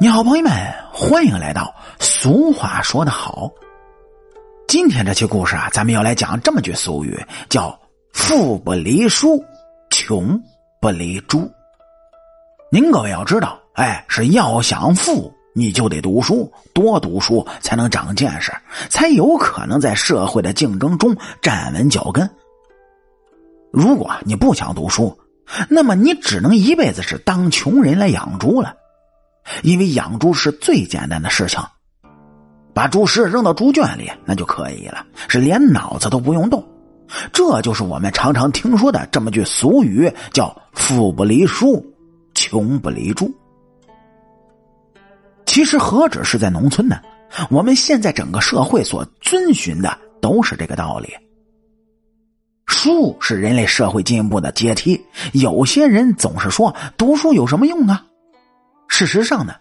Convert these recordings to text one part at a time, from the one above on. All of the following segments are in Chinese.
你好，朋友们，欢迎来到俗话说的好。今天这期故事啊，咱们要来讲这么句俗语，叫“富不离书，穷不离猪”。您各位要知道，哎，是要想富，你就得读书，多读书才能长见识，才有可能在社会的竞争中站稳脚跟。如果你不想读书，那么你只能一辈子是当穷人来养猪了。因为养猪是最简单的事情，把猪食扔到猪圈里那就可以了，是连脑子都不用动。这就是我们常常听说的这么句俗语，叫“富不离书，穷不离猪”。其实何止是在农村呢？我们现在整个社会所遵循的都是这个道理。书是人类社会进步的阶梯。有些人总是说读书有什么用啊？事实上呢，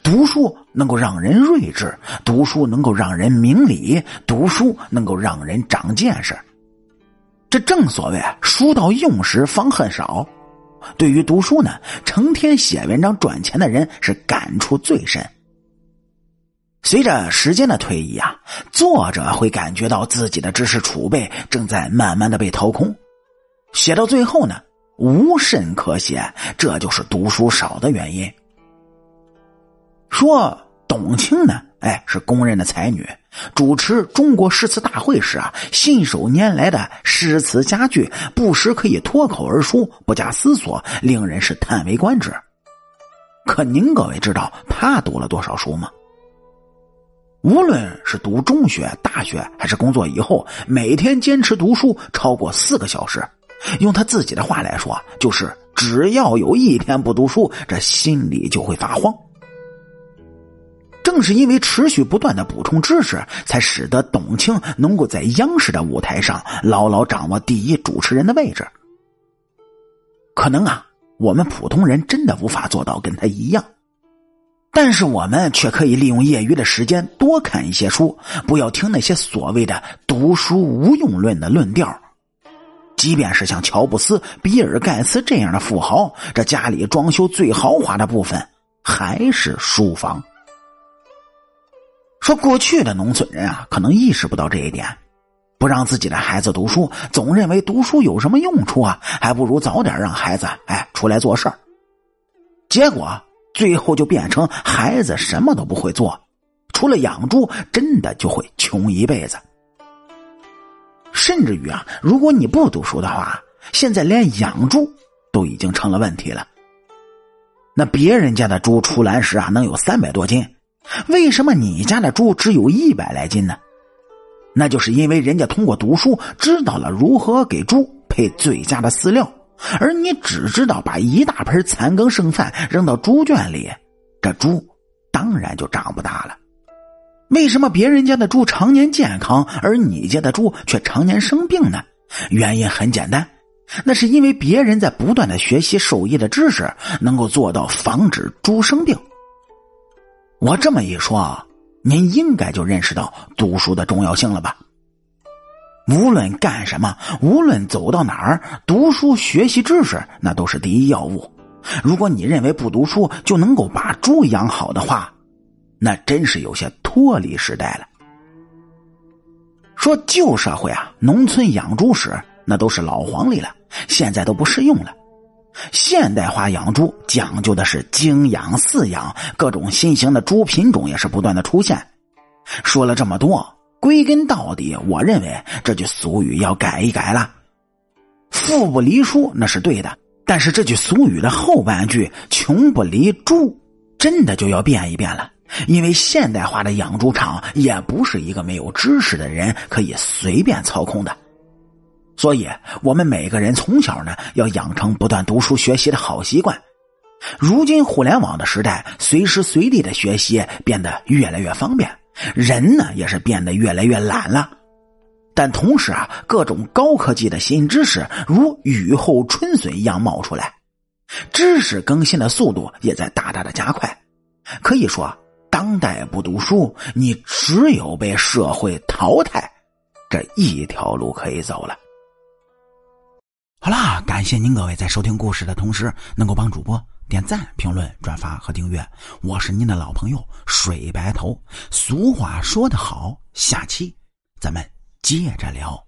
读书能够让人睿智，读书能够让人明理，读书能够让人长见识。这正所谓“书到用时方恨少”。对于读书呢，成天写文章赚钱的人是感触最深。随着时间的推移啊，作者会感觉到自己的知识储备正在慢慢的被掏空，写到最后呢，无甚可写，这就是读书少的原因。说董卿呢，哎，是公认的才女。主持中国诗词大会时啊，信手拈来的诗词佳句，不时可以脱口而出，不加思索，令人是叹为观止。可您各位知道他读了多少书吗？无论是读中学、大学，还是工作以后，每天坚持读书超过四个小时。用他自己的话来说，就是只要有一天不读书，这心里就会发慌。正是因为持续不断的补充知识，才使得董卿能够在央视的舞台上牢牢掌握第一主持人的位置。可能啊，我们普通人真的无法做到跟他一样，但是我们却可以利用业余的时间多看一些书，不要听那些所谓的“读书无用论”的论调。即便是像乔布斯、比尔盖茨这样的富豪，这家里装修最豪华的部分还是书房。说过去的农村人啊，可能意识不到这一点，不让自己的孩子读书，总认为读书有什么用处啊？还不如早点让孩子哎出来做事儿。结果最后就变成孩子什么都不会做，除了养猪，真的就会穷一辈子。甚至于啊，如果你不读书的话，现在连养猪都已经成了问题了。那别人家的猪出栏时啊，能有三百多斤。为什么你家的猪只有一百来斤呢？那就是因为人家通过读书知道了如何给猪配最佳的饲料，而你只知道把一大盆残羹剩饭扔到猪圈里，这猪当然就长不大了。为什么别人家的猪常年健康，而你家的猪却常年生病呢？原因很简单，那是因为别人在不断的学习兽医的知识，能够做到防止猪生病。我这么一说，您应该就认识到读书的重要性了吧？无论干什么，无论走到哪儿，读书学习知识那都是第一要务。如果你认为不读书就能够把猪养好的话，那真是有些脱离时代了。说旧社会啊，农村养猪时那都是老黄历了，现在都不适用了。现代化养猪讲究的是精养饲养，各种新型的猪品种也是不断的出现。说了这么多，归根到底，我认为这句俗语要改一改了。富不离书那是对的，但是这句俗语的后半句“穷不离猪”真的就要变一变了，因为现代化的养猪场也不是一个没有知识的人可以随便操控的。所以，我们每个人从小呢，要养成不断读书学习的好习惯。如今互联网的时代，随时随地的学习变得越来越方便，人呢也是变得越来越懒了。但同时啊，各种高科技的新知识如雨后春笋一样冒出来，知识更新的速度也在大大的加快。可以说，当代不读书，你只有被社会淘汰这一条路可以走了。好啦，感谢您各位在收听故事的同时，能够帮主播点赞、评论、转发和订阅。我是您的老朋友水白头。俗话说得好，下期咱们接着聊。